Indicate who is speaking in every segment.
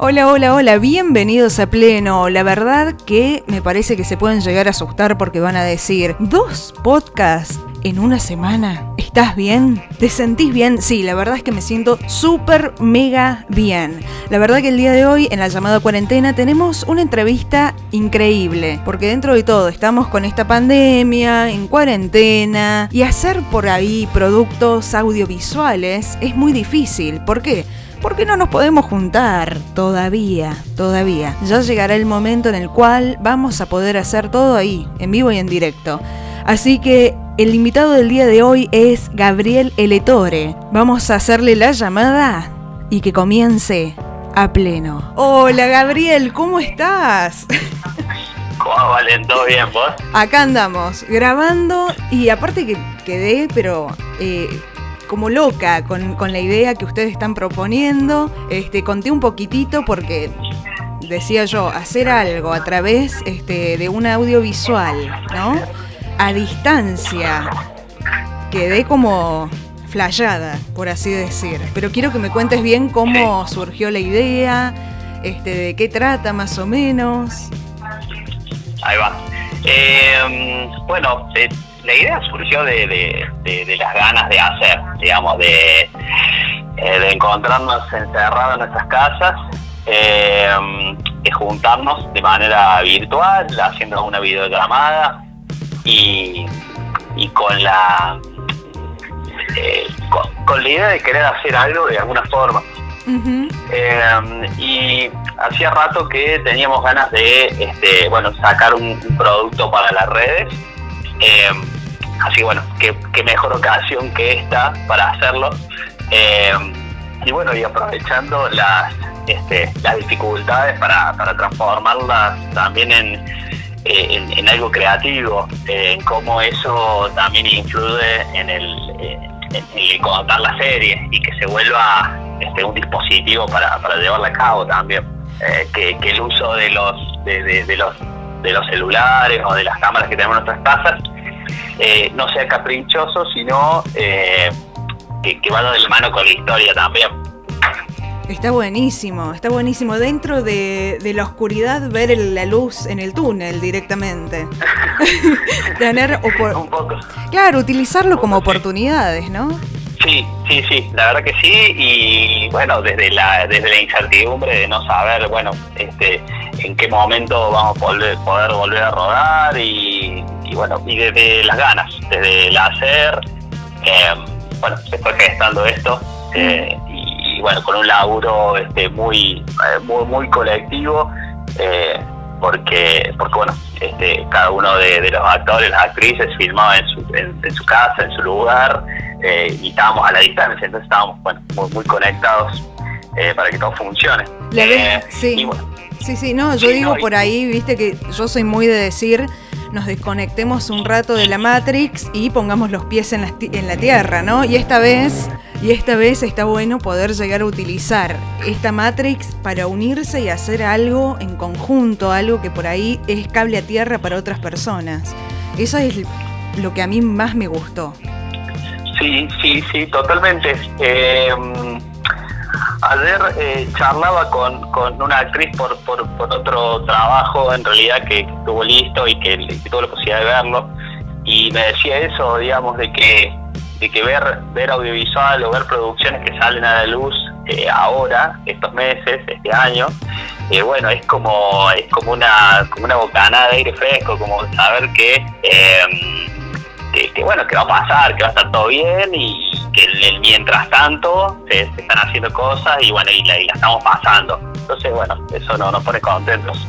Speaker 1: Hola, hola, hola, bienvenidos a Pleno. La verdad que me parece que se pueden llegar a asustar porque van a decir, ¿dos podcasts en una semana? ¿Estás bien? ¿Te sentís bien? Sí, la verdad es que me siento súper mega bien. La verdad que el día de hoy en la llamada cuarentena tenemos una entrevista increíble, porque dentro de todo estamos con esta pandemia, en cuarentena, y hacer por ahí productos audiovisuales es muy difícil. ¿Por qué? Porque no nos podemos juntar todavía, todavía. Ya llegará el momento en el cual vamos a poder hacer todo ahí, en vivo y en directo. Así que el invitado del día de hoy es Gabriel Eletore. Vamos a hacerle la llamada y que comience a pleno. Hola Gabriel, ¿cómo estás?
Speaker 2: ¿Cómo valen? ¿Todo bien vos?
Speaker 1: Acá andamos, grabando y aparte que quedé, pero eh, como loca con, con, la idea que ustedes están proponiendo. Este, conté un poquitito porque decía yo, hacer algo a través este, de un audiovisual, ¿no? A distancia. Quedé como flayada, por así decir. Pero quiero que me cuentes bien cómo surgió la idea, este, de qué trata más o menos.
Speaker 2: Ahí va. Eh, bueno, eh, la idea surgió de, de, las ganas de hacer, digamos, de, eh, de encontrarnos encerrados en nuestras casas, eh, de juntarnos de manera virtual, haciendo una videollamada y, y con la eh, con, la idea de querer hacer algo de alguna forma. y hacía rato que teníamos ganas de este, bueno sacar un, producto para las redes Así bueno, qué, mejor ocasión que esta para hacerlo. Eh, y bueno, y aprovechando las, este, las dificultades para, para transformarlas también en, eh, en, algo creativo, eh, en cómo eso también influye en el, en contar la serie y que se vuelva este, un dispositivo para, para llevarla a cabo también. que, que, el uso de los, de, de, los de los celulares o de las cámaras que tenemos en nuestras casas eh, no sea caprichoso, sino eh, que, que vaya de la mano con la historia también.
Speaker 1: Está buenísimo, está buenísimo. Dentro de, la oscuridad ver la luz en el túnel directamente. Tener
Speaker 2: Un poco.
Speaker 1: Claro, utilizarlo como oportunidades, ¿no?
Speaker 2: Sí, sí, sí, la verdad que sí. Y bueno, desde la, desde la incertidumbre de no saber, bueno, este, en qué momento vamos a poder, poder volver a rodar y y bueno, y desde las ganas, desde el hacer, eh, bueno, se fue gestando esto eh, y, bueno, con un laburo este, muy, eh, muy, muy colectivo, porque, porque bueno, este, cada uno de, los actores, las actrices filmaba en su, en, su casa, en su lugar, y estábamos a la distancia, entonces estábamos bueno, muy, muy conectados para que todo funcione.
Speaker 1: sí. sí, sí, no, yo digo por ahí, viste que yo soy muy de decir nos desconectemos un rato de la Matrix y pongamos los pies en la, tierra, ¿no? Y esta vez, y esta vez está bueno poder llegar a utilizar esta Matrix para unirse y hacer algo en conjunto, algo que por ahí es cable a tierra para otras personas. Eso es lo que a mí más me gustó.
Speaker 2: Sí, sí, sí, totalmente. Eh, Ayer eh, charlaba con, con, una actriz por, por, otro trabajo, en realidad, que, estuvo listo y que, tuvo la posibilidad de verlo, y me decía eso, digamos, de que, de que ver, ver audiovisual o ver producciones que salen a la luz eh, ahora, estos meses, este año, eh, bueno, es como, es como una, como una bocanada de aire fresco, como saber que, que, bueno, que va a pasar, que va a estar todo bien y el, mientras tanto se, están haciendo cosas y bueno, y la, estamos pasando. Entonces, bueno, eso no, nos pone contentos,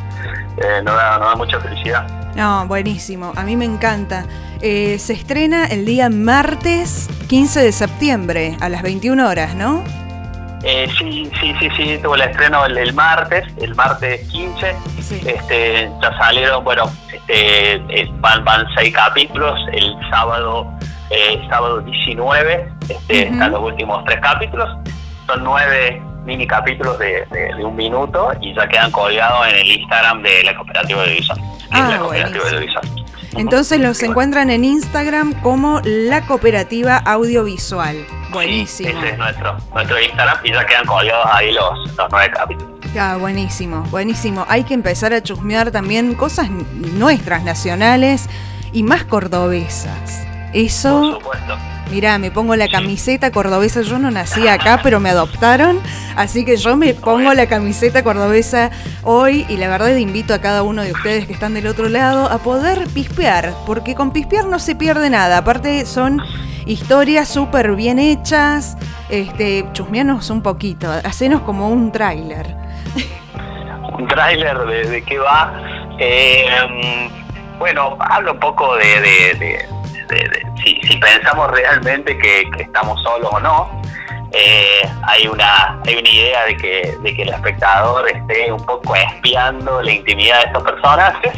Speaker 2: eh, nos, da, mucha felicidad.
Speaker 1: No, buenísimo, a mí me encanta. Eh, se estrena el día martes 15 de septiembre a las 21 horas, ¿no?
Speaker 2: Eh, sí, sí, sí, sí, tuvo el estreno el, martes, el martes 15. Este, ya salieron, bueno, este, eh, van, van seis capítulos. El sábado eh, sábado 19, este, están los últimos tres capítulos, son nueve mini capítulos de, un minuto y ya quedan colgados en el Instagram de la Cooperativa de División.
Speaker 1: Ah, Entonces los encuentran en Instagram como la Cooperativa Audiovisual. Buenísimo.
Speaker 2: ese es nuestro, nuestro Instagram y ya quedan colgados ahí los, los nueve capítulos.
Speaker 1: Ah, buenísimo, buenísimo. Hay que empezar a chusmear también cosas nuestras, nacionales y más cordobesas. Eso.
Speaker 2: Por supuesto.
Speaker 1: Mirá, me pongo la camiseta cordobesa. Yo no nací acá, pero me adoptaron. Así que yo me pongo la camiseta cordobesa hoy. Y la verdad invito a cada uno de ustedes que están del otro lado a poder pispear. Porque con pispear no se pierde nada. Aparte son historias súper bien hechas. Este, chusmeanos un poquito. Hacenos como un tráiler.
Speaker 2: Un tráiler de, qué va. Eh, bueno, hablo un poco de si, pensamos realmente que, estamos solos o no, eh, hay una hay una idea de que, de que el espectador esté un poco espiando la intimidad de estos personajes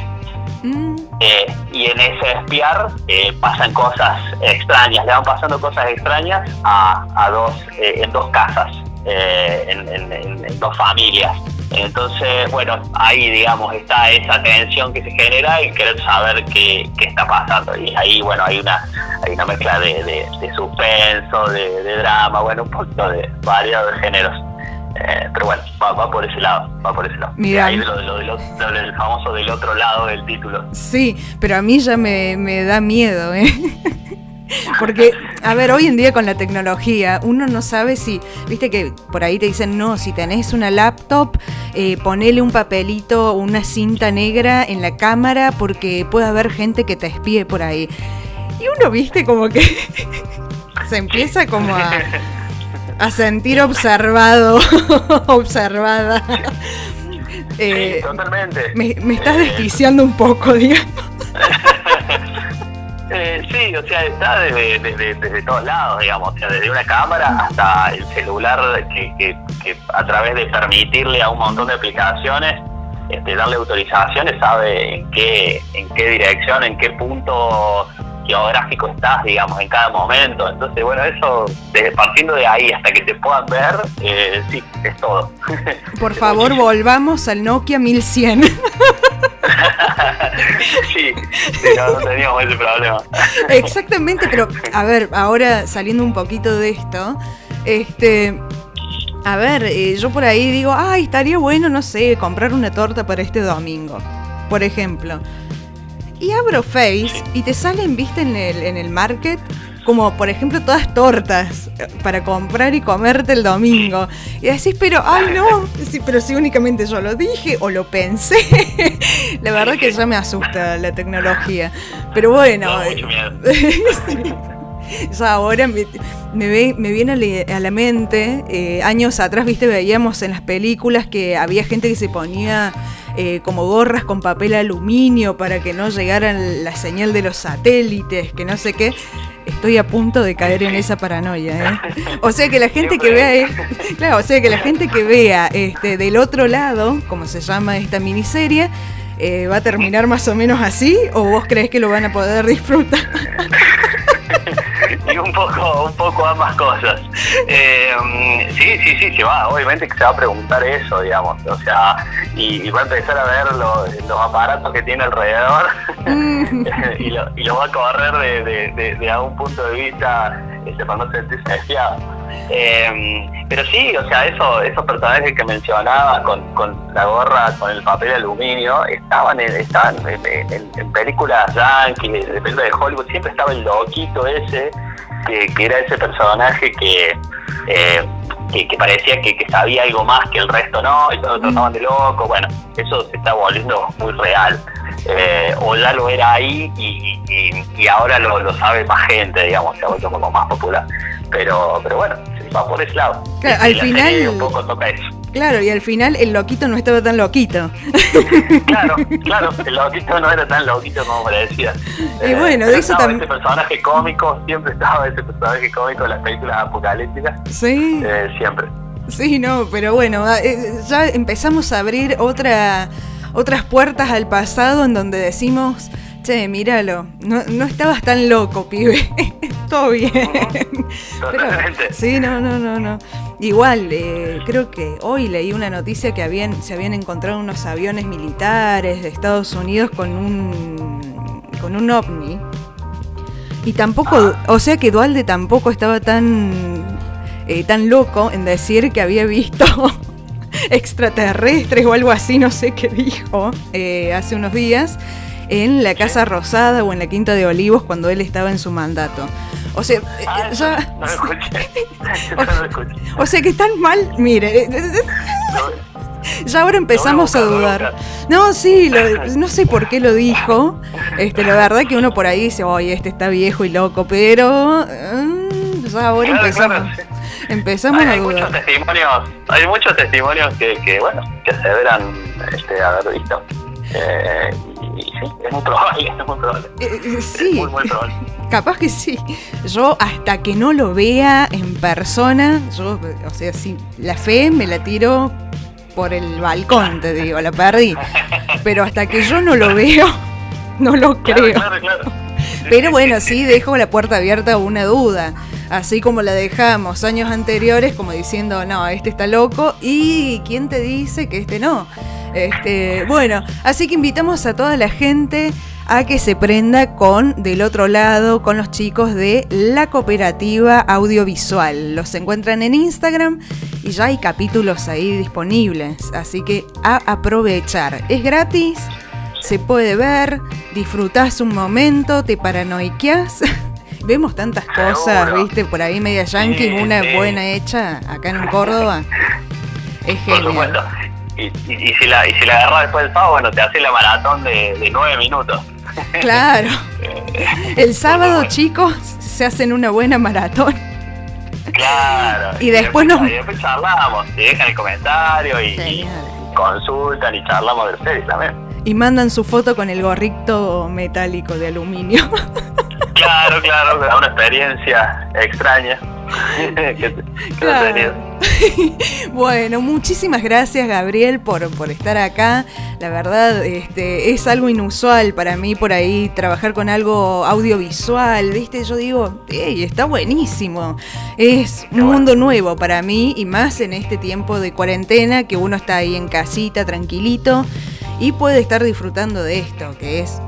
Speaker 2: mm. eh, y en ese espiar eh, pasan cosas extrañas, le van pasando cosas extrañas a, dos en dos casas, en dos familias. Entonces, bueno, ahí, digamos, está esa tensión que se genera y querer saber qué, está pasando. Y ahí, bueno, hay una, hay una mezcla de, suspenso, de, drama, bueno, un poquito de variados géneros. Eh, pero bueno, va, por ese lado, va por ese lado.
Speaker 1: Mira,
Speaker 2: ahí lo, lo, lo, el famoso del otro lado del título.
Speaker 1: Sí, pero a mí ya me, me da miedo, ¿eh? Porque, a ver, hoy en día con la tecnología, uno no sabe si, viste que por ahí te dicen, no, si tenés una laptop, eh, ponele un papelito o una cinta negra en la cámara porque puede haber gente que te espíe por ahí. Y uno, viste, como que se empieza como a, a sentir observado, observada.
Speaker 2: Eh, totalmente.
Speaker 1: Me, me estás eh, desquiciando un poco, digamos.
Speaker 2: Eh, sí, o sea, está desde, desde, todos lados, digamos, o sea, desde una cámara hasta el celular que, a través de permitirle a un montón de aplicaciones este, darle autorizaciones sabe en qué, en qué dirección, en qué punto geográfico estás, digamos, en cada momento. Entonces, bueno, eso, desde partiendo de ahí hasta que te puedan ver, eh, sí, es todo.
Speaker 1: Por favor, volvamos al Nokia 1100.
Speaker 2: sí, no, teníamos ese problema.
Speaker 1: Exactamente, pero a ver, ahora saliendo un poquito de esto, este, a ver, eh, yo por ahí digo, ay, estaría bueno, no sé, comprar una torta para este domingo, por ejemplo. Y abro Face y te salen, viste, en el, en el market como por ejemplo todas tortas para comprar y comerte el domingo. Y decís, pero, ay no, sí, pero si únicamente yo lo dije o lo pensé. la verdad que ya me asusta la tecnología. Pero bueno. ya ahora me, me, viene a la mente, eh, años atrás, viste, veíamos en las películas que había gente que se ponía eh, como gorras con papel aluminio para que no llegaran la señal de los satélites, que no sé qué estoy a punto de caer en esa paranoia, ¿eh? O sea que la gente que vea, claro, o sea que la gente que vea este del otro lado, como se llama esta miniserie, eh, va a terminar más o menos así, o vos crees que lo van a poder disfrutar?
Speaker 2: y un poco, un poco ambas cosas. Eh, sí, sí, sí, se va, obviamente que se va a preguntar eso, digamos, o sea, y, va a empezar a ver los aparatos que tiene alrededor mm. y, lo, y lo va a correr de, de, de, algún punto de vista este, para no sentirse deseado. Eh, pero sí, o sea, eso, esos personajes que mencionaba con, con la gorra, con el papel de aluminio, estaban en, estaban en, películas yankees, de películas de Hollywood, siempre estaba el loquito ese, que, era ese personaje que, eh, que, parecía que, sabía algo más que el resto no, y todos lo trataban de loco, bueno, eso se está volviendo muy real. Eh, o ya lo era ahí y, y, ahora lo, lo, sabe más gente, digamos, se ha vuelto como más popular. Pero, pero bueno, va por ese lado.
Speaker 1: Claro, al final. Un poco toca eso. Claro, y al final el loquito no estaba tan loquito.
Speaker 2: claro, claro, el loquito no era tan loquito como parecía.
Speaker 1: Y bueno, de eso también.
Speaker 2: Ese personaje cómico, siempre estaba ese personaje cómico en las películas apocalípticas.
Speaker 1: Sí.
Speaker 2: Eh, siempre.
Speaker 1: Sí, no, pero bueno, eh, ya empezamos a abrir otra, otras puertas al pasado en donde decimos Che, míralo, no, no estabas tan loco, pibe. Todo bien. sí, no, no, no, no. Igual, eh, creo que hoy leí una noticia que habían, se habían encontrado unos aviones militares de Estados Unidos con un, con un ovni. Y tampoco, ah. o sea que Dualde tampoco estaba tan, eh, tan loco en decir que había visto extraterrestres o algo así, no sé qué dijo eh, hace unos días, en la Casa Rosada o en la Quinta de Olivos cuando él estaba en su mandato. O sea,
Speaker 2: Ah,
Speaker 1: eh, ya-
Speaker 2: No lo escuché. no lo escuché.
Speaker 1: o sea que tan mal, mire, eh,
Speaker 2: No,
Speaker 1: ya ahora empezamos a dudar. No, sí, lo- no sé por qué lo dijo. Este, la verdad que uno por ahí dice, oye, este está viejo y loco, pero mm, ya ahora
Speaker 2: Claro,
Speaker 1: empezamos,
Speaker 2: claro, sí.
Speaker 1: empezamos
Speaker 2: Hay,
Speaker 1: a
Speaker 2: hay muchos testimonios, hay muchos testimonios que, que bueno, que aseveran este, haber visto. Eh, y, y sí, es muy probable, es muy probable.
Speaker 1: Eh, eh,
Speaker 2: Es
Speaker 1: sí,
Speaker 2: muy, muy probable.
Speaker 1: Capaz que sí. Yo hasta que no lo vea en persona, yo, o sea, sí, la fe me la tiro por el balcón, te digo, la perdí. Pero hasta que yo no lo veo, no lo creo.
Speaker 2: claro, claro. Sí,
Speaker 1: Pero bueno,
Speaker 2: sí,
Speaker 1: sí dejo la puerta abierta a una duda. Así como la dejamos años anteriores, como diciendo, no, este está loco. ¿Y quién te dice que este no? Este, bueno, así que invitamos a toda la gente a que se prenda con del otro lado, con los chicos de la cooperativa audiovisual. Los encuentran en Instagram y ya hay capítulos ahí disponibles. Así que a aprovechar. Es gratis se puede ver, disfrutás un momento, te paranoiqueas. Vemos tantas cosas,
Speaker 2: Seguro.
Speaker 1: viste, por ahí media yankee,
Speaker 2: Sí,
Speaker 1: una
Speaker 2: sí.
Speaker 1: buena hecha acá en Córdoba. Es genial.
Speaker 2: Y, y, y si la, y si la agarras después del sábado, bueno, te hace la maratón de, de nueve minutos.
Speaker 1: Claro. El sábado, chicos, se hacen una buena maratón.
Speaker 2: Claro.
Speaker 1: Y después nos-
Speaker 2: y después charlamos, te dejan el comentario y, y consultan y charlamos de series también.
Speaker 1: Y mandan su foto con el gorrito metálico de aluminio.
Speaker 2: Claro, claro, una experiencia extraña que, que
Speaker 1: Claro.
Speaker 2: tenido.
Speaker 1: Bueno, muchísimas gracias Gabriel por, por estar acá. La verdad, este, es algo inusual para mí por ahí trabajar con algo audiovisual, ¿viste? Yo digo, "Ey, está buenísimo. Es un mundo nuevo para mí y más en este tiempo de cuarentena que uno está ahí en casita, tranquilito y puede estar disfrutando de esto, que es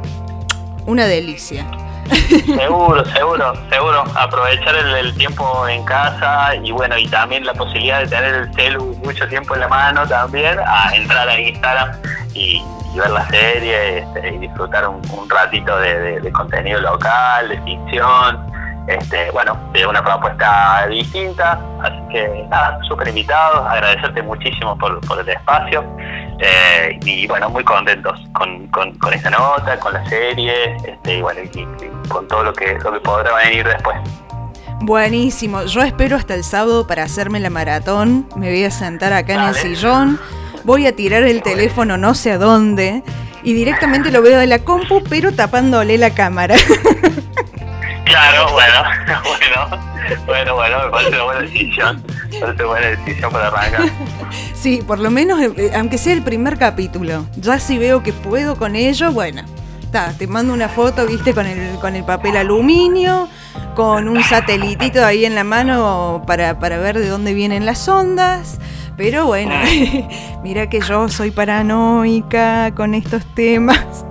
Speaker 1: una delicia.
Speaker 2: Seguro, seguro, seguro. Aprovechar el, tiempo en casa y bueno, y también la posibilidad de tener el celu mucho tiempo en la mano también, a entrar a Instagram y, ver la serie este, y disfrutar un, ratito de, contenido local, de ficción. Este, bueno, de una propuesta distinta, así que nada, súper invitados, agradecerte muchísimo por el espacio eh, y bueno, muy contentos con, con, con esta nota, con la serie este, y bueno, y, y con todo lo que, lo que podrá venir después.
Speaker 1: Buenísimo. Yo espero hasta el sábado para hacerme la maratón. Me voy a sentar acá en el sillón. Voy a tirar el teléfono no sé a dónde. Y directamente lo veo de la compu, pero tapándole la cámara.
Speaker 2: Claro, bueno, bueno, bueno, bueno, me parece una buena decisión, buena decisión para arrancar.
Speaker 1: sí, por lo menos, eh, aunque sea el primer capítulo. Ya si veo que puedo con ello, bueno. ta, te mando una foto, viste, con el, con el papel aluminio, con un satelitito ahí en la mano para, para ver de dónde vienen las ondas. Pero bueno, mira que yo soy paranoica con estos temas.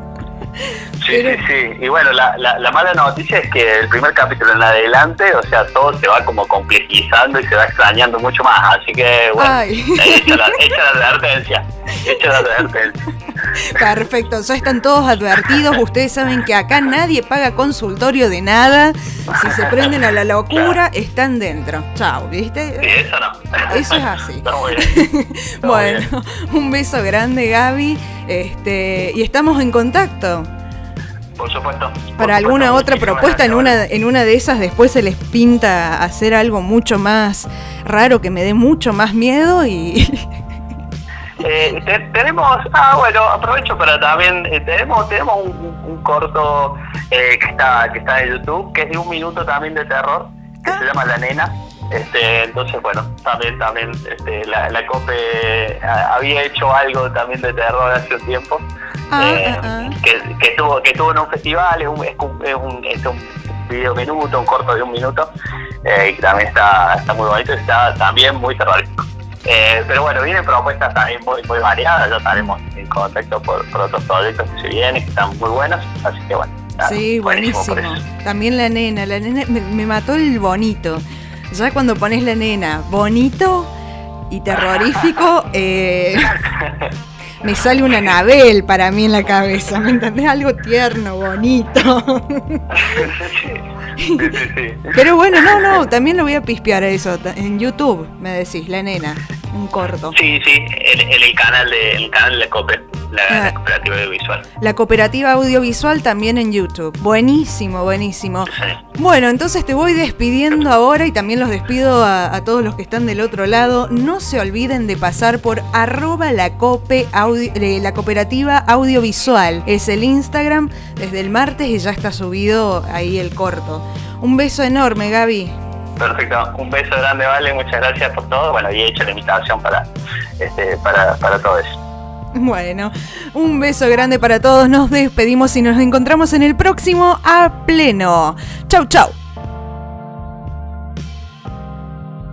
Speaker 2: Sí, sí, sí. Y bueno, la, la, la mala noticia es que el primer capítulo en adelante, o sea, todo se va como complejizando y se va extrañando mucho más. Así que, bueno,
Speaker 1: Ay.
Speaker 2: hecha la, advertencia. Hecha la advertencia.
Speaker 1: Perfecto, ya están todos advertidos. Ustedes saben que acá nadie paga consultorio de nada. Si se prenden a la locura, están dentro. Chao,
Speaker 2: Sí,
Speaker 1: ¿viste?
Speaker 2: eso no.
Speaker 1: Eso es así.
Speaker 2: Está muy bien. Está muy bien.
Speaker 1: Bueno, un beso grande, Gaby. Este, y estamos en contacto.
Speaker 2: Por supuesto. por
Speaker 1: Para alguna otra propuesta, en una, en una de esas después se les pinta hacer algo mucho más raro que me dé mucho más miedo y
Speaker 2: Eh, te- tenemos, ah bueno, aprovecho para también, eh, tenemos tenemos un, corto eh, que está que está en YouTube, que es de un minuto también de terror, que
Speaker 1: Ah.
Speaker 2: se llama La Nena. Este, entonces bueno, también también este, la, la COPE ah, había hecho algo también de terror hace un tiempo, eh,
Speaker 1: ah, ah.
Speaker 2: que, que estuvo que estuvo en un festival, es un, es un, es un, es un video minuto, un corto de un minuto, eh, y también está, está muy bonito, y está también muy terrorífico. Eh, pero bueno, vienen propuestas también muy, muy variadas, ya estaremos en contacto por, por otros proyectos que se vienen, que están muy buenos, así que bueno.
Speaker 1: Sí, buenísimo. También la nena, la nena me, me mató el bonito. Ya cuando pones la nena bonito y terrorífico, eh, me sale una Anabel para mí en la cabeza, ¿me entendés? Algo tierno, bonito. Pero bueno, no, no, también lo voy a pispear a eso. En YouTube, me decís, la nena, un corto.
Speaker 2: Sí, sí, en, el canal de, el canal de COPE, la, ah. cooperativa audiovisual.
Speaker 1: La cooperativa audiovisual también en YouTube. Buenísimo, buenísimo. Bueno, entonces te voy despidiendo ahora y también los despido a, todos los que están del otro lado. No se olviden de pasar por arroba la, cope eh, la cooperativa audiovisual. Es el Instagram desde el martes y ya está subido ahí el corto. Un beso enorme, Gaby.
Speaker 2: Perfecto, un beso grande, Vale, muchas gracias por todo. Bueno, y he hecho la invitación para, este, para, para todos.
Speaker 1: Bueno, un beso grande para todos, nos despedimos y nos encontramos en el próximo A Pleno. Chau, chau.